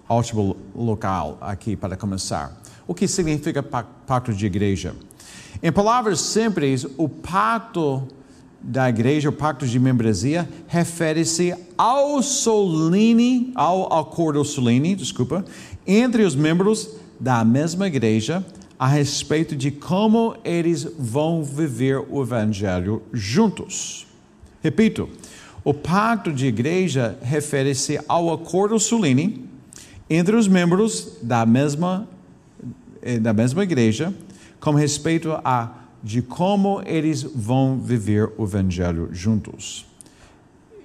ótimo local aqui para começar. O que significa pacto de igreja? Em palavras simples, o pacto da igreja, o pacto de membresia, refere-se ao solene, ao acordo solene, desculpa, entre os membros da mesma igreja a respeito de como eles vão viver o evangelho juntos. Repito, o pacto de igreja refere-se ao acordo solene entre os membros da mesma, eh, da mesma igreja com respeito a de como eles vão viver o evangelho juntos.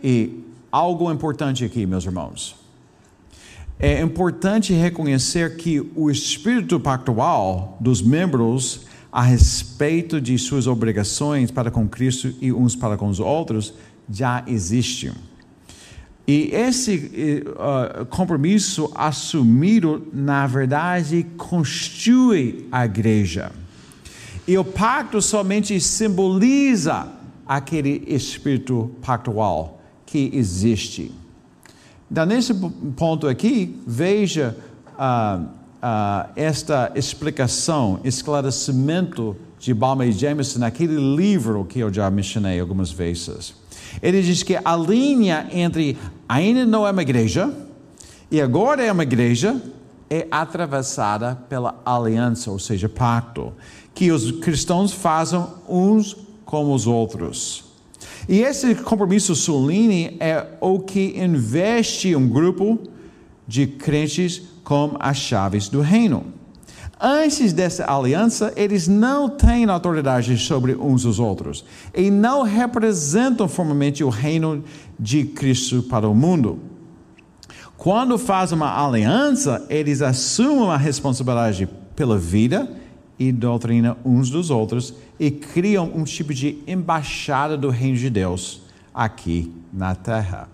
E algo importante aqui, meus irmãos. É importante reconhecer que o espírito pactual dos membros a respeito de suas obrigações para com Cristo e uns para com os outros já existe. E esse uh, compromisso assumido, na verdade, constitui a igreja. E o pacto somente simboliza aquele espírito pactual que existe. Então, nesse ponto aqui, veja uh, uh, esta explicação, esclarecimento de Balmer e Jameson naquele livro que eu já mencionei algumas vezes. Ele diz que a linha entre ainda não é uma igreja e agora é uma igreja é atravessada pela aliança, ou seja, pacto, que os cristãos fazem uns com os outros. E esse compromisso solene é o que investe um grupo de crentes com as chaves do reino. Antes dessa aliança, eles não têm autoridade sobre uns os outros e não representam formalmente o reino de Cristo para o mundo. Quando fazem uma aliança, eles assumem a responsabilidade pela vida e doutrina uns dos outros e criam um tipo de embaixada do reino de Deus aqui na terra.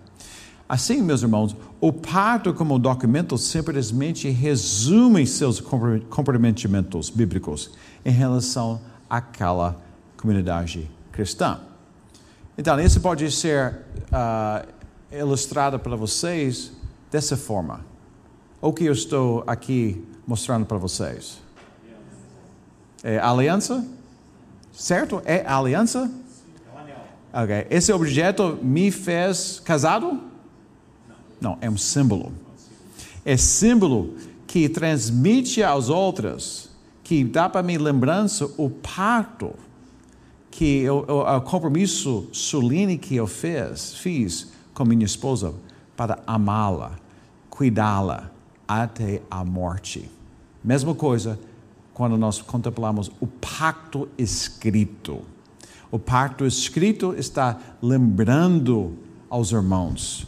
Assim, meus irmãos, o pacto como documento simplesmente resume seus comprometimentos bíblicos em relação àquela comunidade cristã. Então, isso pode ser uh, ilustrado para vocês dessa forma. O que eu estou aqui mostrando para vocês? É aliança? Certo? É aliança? Ok. Esse objeto me fez casado? Não, é um símbolo. É símbolo que transmite aos outros, que dá para mim lembrança o pacto, que o, o, o compromisso solene que eu fiz, fiz com minha esposa para amá-la, cuidá-la até a morte. Mesma coisa quando nós contemplamos o pacto escrito. O pacto escrito está lembrando aos irmãos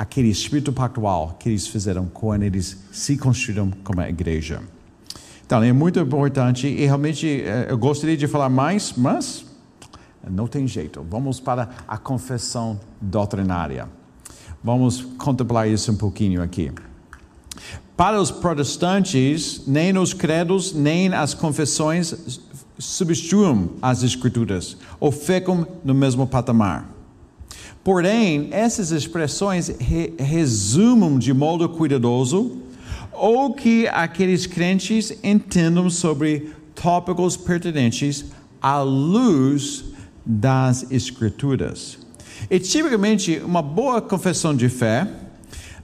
aquele espírito pactual que eles fizeram quando eles se construíram como igreja. Então, é muito importante e realmente eh, eu gostaria de falar mais, mas não tem jeito. Vamos para a confissão doutrinária. Vamos contemplar isso um pouquinho aqui. Para os protestantes, nem os credos, nem as confissões substituem as escrituras ou ficam no mesmo patamar. Porém, essas expressões re resumem de modo cuidadoso o que aqueles crentes entendam sobre tópicos pertinentes à luz das Escrituras. E tipicamente, uma boa confissão de fé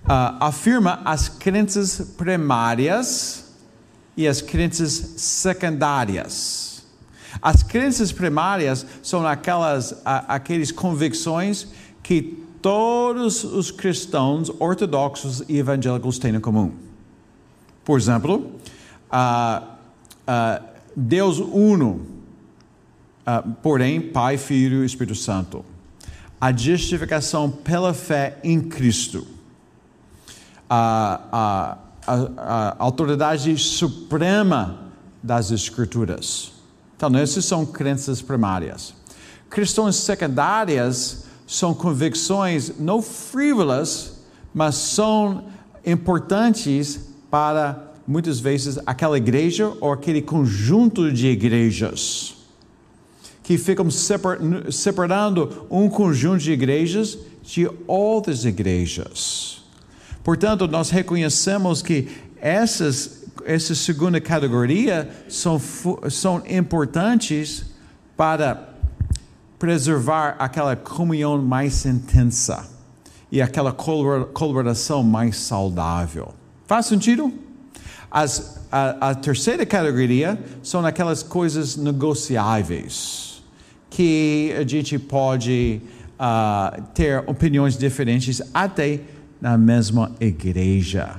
uh, afirma as crenças primárias e as crenças secundárias. As crenças primárias são aquelas, aquelas convicções que todos os cristãos ortodoxos e evangélicos têm em comum. Por exemplo, uh, Deus uno, porém Pai, Filho e Espírito Santo. A justificação pela fé em Cristo a, a, autoridade suprema das Escrituras. Então, essas são crenças primárias. Questões secundárias são convicções não frívolas, mas são importantes para muitas vezes aquela igreja ou aquele conjunto de igrejas que ficam separando um conjunto de igrejas de outras igrejas. Portanto, nós reconhecemos que essas, essa segunda categoria são, são importantes para preservar aquela comunhão mais intensa e aquela colaboração mais saudável. Faz sentido? As, a, a terceira categoria são aquelas coisas negociáveis, que a gente pode uh, ter opiniões diferentes até na mesma igreja.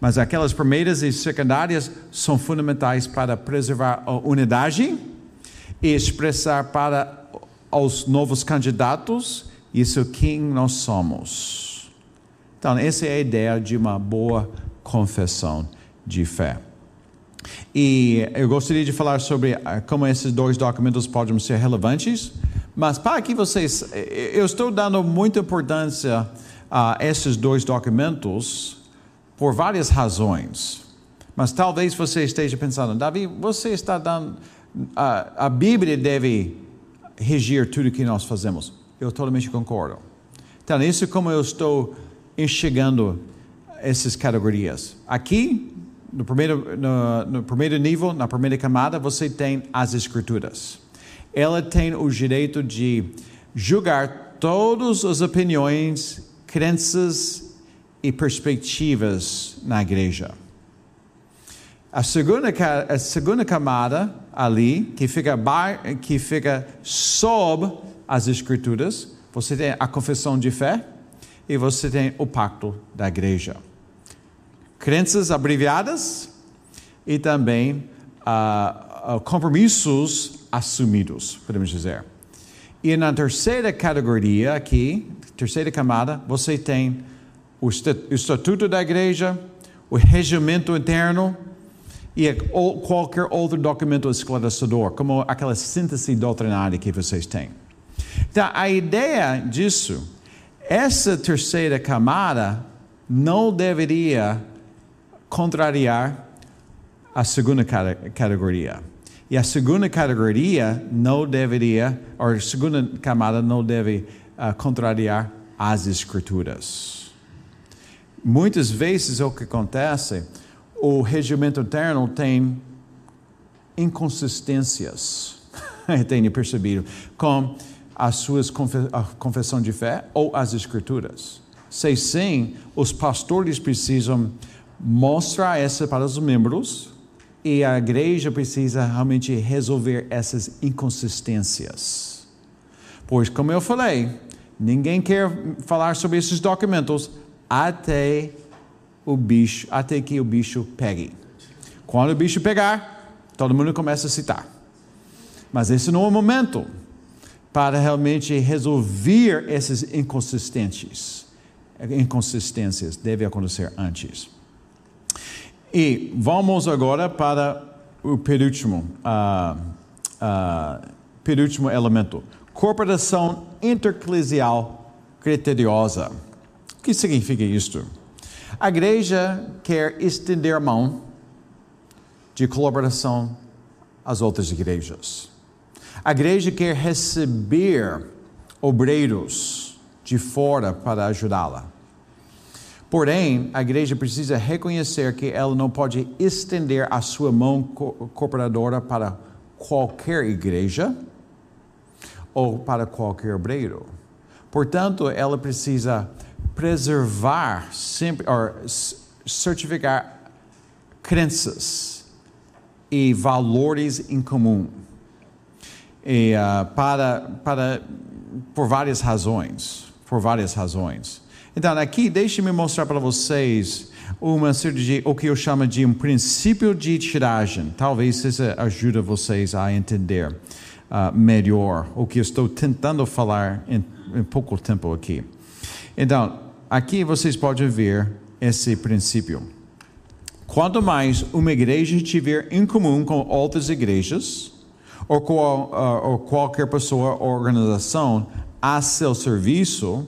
Mas aquelas primeiras e secundárias são fundamentais para preservar a unidade e expressar para os novos candidatos isso quem nós somos. Então, essa é a ideia de uma boa confissão de fé. E eu gostaria de falar sobre ah, como esses dois documentos podem ser relevantes, mas para que vocês, eu estou dando muita importância a esses dois documentos por várias razões. Mas talvez você esteja pensando, Davi, você está dando. A, a Bíblia deve regir tudo que nós fazemos. Eu totalmente concordo. Então, isso é como eu estou enxergando essas categorias. Aqui, no primeiro, no, no primeiro nível, na primeira camada, você tem as Escrituras. Ela tem o direito de julgar todas as opiniões, crenças e perspectivas na igreja. A segunda, a segunda camada ali, que fica, que fica sob as escrituras, você tem a confissão de fé e você tem o pacto da igreja. Crenças abreviadas e também uh, compromissos assumidos, podemos dizer. E na terceira categoria aqui, terceira camada, você tem o estatuto da igreja, o regimento interno e qualquer outro documento esclarecedor, como aquela síntese doutrinária que vocês têm. Então, a ideia disso, essa terceira camada não deveria contrariar a segunda categoria. E a segunda categoria não deveria, ou a segunda camada não deve uh, contrariar as escrituras. Muitas vezes o que acontece, o regimento interno tem inconsistências, tenho percebido, com as suas confissão de fé ou as escrituras. Se sim, os pastores precisam mostrar isso para os membros e a igreja precisa realmente resolver essas inconsistências. Pois, como eu falei, ninguém quer falar sobre esses documentos até o bicho, até que o bicho pegue. Quando o bicho pegar, todo mundo começa a citar. Mas esse não é o momento para realmente resolver esses inconsistentes. Inconsistências deve acontecer antes. E vamos agora para o penúltimo, uh, uh, penúltimo elemento: corporação interclesial criteriosa. O que significa isto? A igreja quer estender a mão de colaboração às outras igrejas. A igreja quer receber obreiros de fora para ajudá-la. Porém, a igreja precisa reconhecer que ela não pode estender a sua mão cooperadora para qualquer igreja ou para qualquer obreiro. Portanto, ela precisa preservar, sempre, or, certificar crenças e valores em comum. E, uh, para, para, por várias razões. Por várias razões. Então, aqui, deixe-me mostrar para vocês uma de, o que eu chamo de um princípio de tiragem. Talvez isso ajude vocês a entender uh, melhor o que eu estou tentando falar em, em pouco tempo aqui. Então, aqui vocês podem ver esse princípio. Quanto mais uma igreja tiver em comum com outras igrejas, ou, com, uh, ou qualquer pessoa ou organização a seu serviço,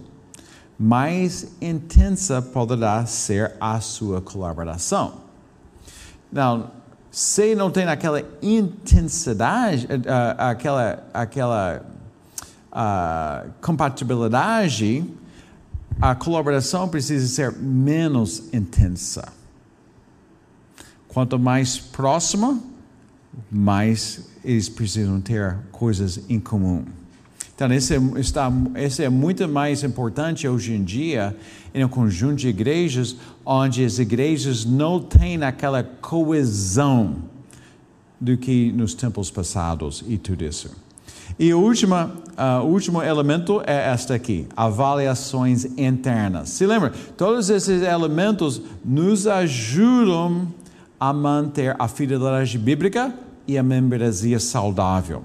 mais intensa poderá ser a sua colaboração. Não, se não tem aquela intensidade, uh, aquela, aquela uh, compatibilidade, a colaboração precisa ser menos intensa. Quanto mais próxima, mais eles precisam ter coisas em comum. Então, esse, é, está, esse é muito mais importante hoje em dia em um conjunto de igrejas onde as igrejas não têm aquela coesão do que nos tempos passados e tudo isso. E o último, uh, último elemento é esta aqui: avaliações internas. Se lembra? Todos esses elementos nos ajudam a manter a fidelidade bíblica e a membresia saudável.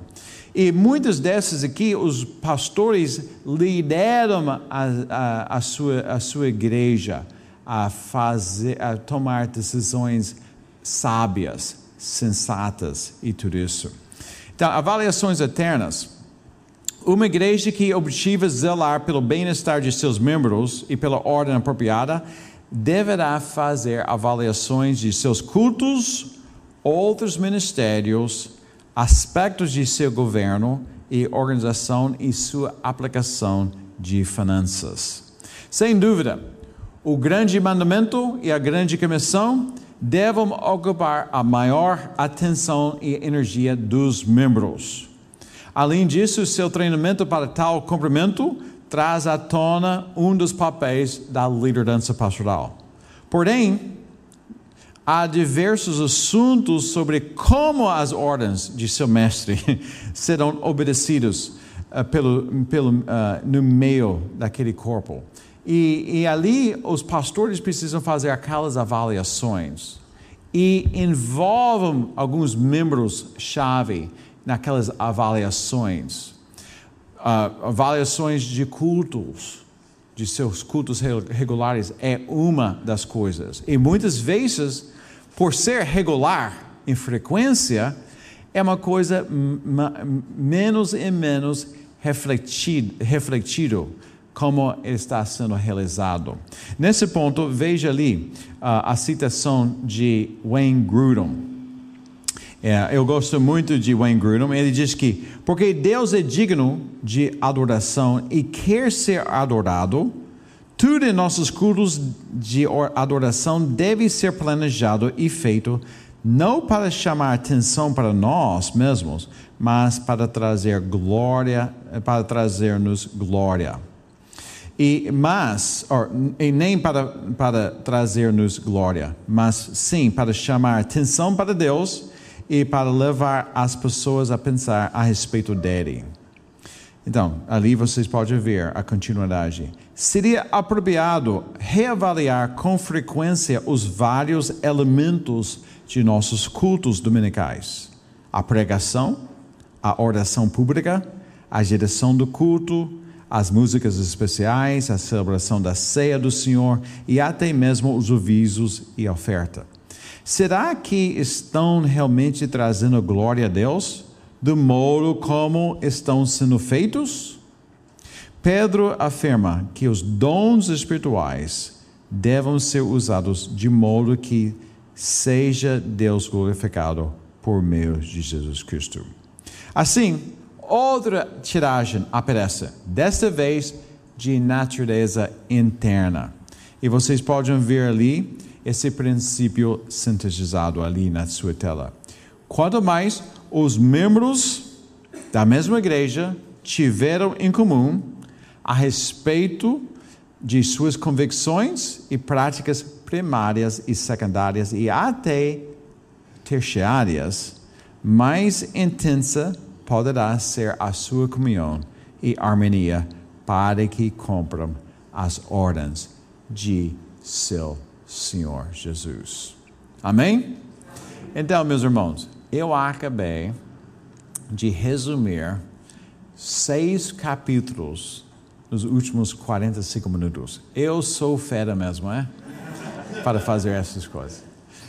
E muitas dessas aqui, os pastores lideram a, a, a, sua, a sua igreja a, fazer, a tomar decisões sábias, sensatas e tudo isso. Então, avaliações eternas. Uma igreja que objetiva zelar pelo bem-estar de seus membros e pela ordem apropriada deverá fazer avaliações de seus cultos, outros ministérios, aspectos de seu governo e organização e sua aplicação de finanças. Sem dúvida, o grande mandamento e a grande comissão devem ocupar a maior atenção e energia dos membros. Além disso, seu treinamento para tal cumprimento traz à tona um dos papéis da liderança pastoral. Porém, há diversos assuntos sobre como as ordens de seu mestre serão obedecidos uh, pelo, pelo, uh, no meio daquele corpo. E, e, ali os pastores precisam fazer aquelas avaliações e envolvem alguns membros-chave naquelas avaliações. Uh, avaliações de cultos, de seus cultos regulares, é uma das coisas. E muitas vezes por ser regular em frequência, é uma coisa menos e menos refletido, refletido como está sendo realizado. Nesse ponto, veja ali uh, a citação de Wayne Grudem. É, eu gosto muito de Wayne Grudem. Ele diz que, porque Deus é digno de adoração e quer ser adorado, tudo em nossos cultos de adoração deve ser planejado e feito não para chamar atenção para nós mesmos, mas para trazer glória, para trazer-nos glória. E mas, or, e nem para, para trazer-nos glória, mas sim para chamar atenção para Deus e para levar as pessoas a pensar a respeito dele. Então, ali vocês podem ver a continuidade. Seria apropriado reavaliar com frequência os vários elementos de nossos cultos dominicais: a pregação, a oração pública, a direção do culto, as músicas especiais, a celebração da ceia do Senhor e até mesmo os avisos e oferta. Será que estão realmente trazendo glória a Deus? do modo como estão sendo feitos? Pedro afirma que os dons espirituais devem ser usados de modo que seja Deus glorificado por meio de Jesus Cristo. Assim, outra tiragem aparece, desta vez de natureza interna. E vocês podem ver ali esse princípio sintetizado ali na sua tela. Quanto mais os membros da mesma igreja tiveram em comum a respeito de suas convicções e práticas primárias e secundárias e até terciárias, mais intensa poderá ser a sua comunhão e harmonia para que cumpram as ordens de seu Senhor Jesus. Amém? Então, meus irmãos, eu acabei de resumir seis capítulos nos últimos 45 minutos. Eu sou fera mesmo, é? Para fazer essas coisas.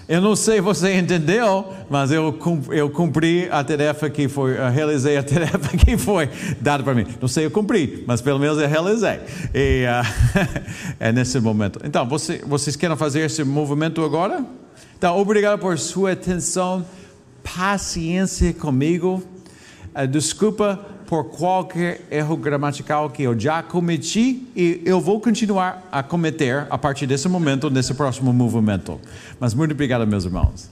Eu não sei se você entendeu, mas eu cumpri, eu cumpri a tarefa que foi, realizei a tarefa que foi dada para mim. Não sei eu cumpri, mas pelo menos eu realizei. E uh, é nesse momento. Então, você, vocês querem fazer esse movimento agora? Então, obrigado por sua atenção paciência comigo. Uh, desculpa por qualquer erro gramatical que eu já cometi e eu vou continuar a cometer a partir desse momento, nesse próximo movimento. Mas muito obrigado, meus irmãos.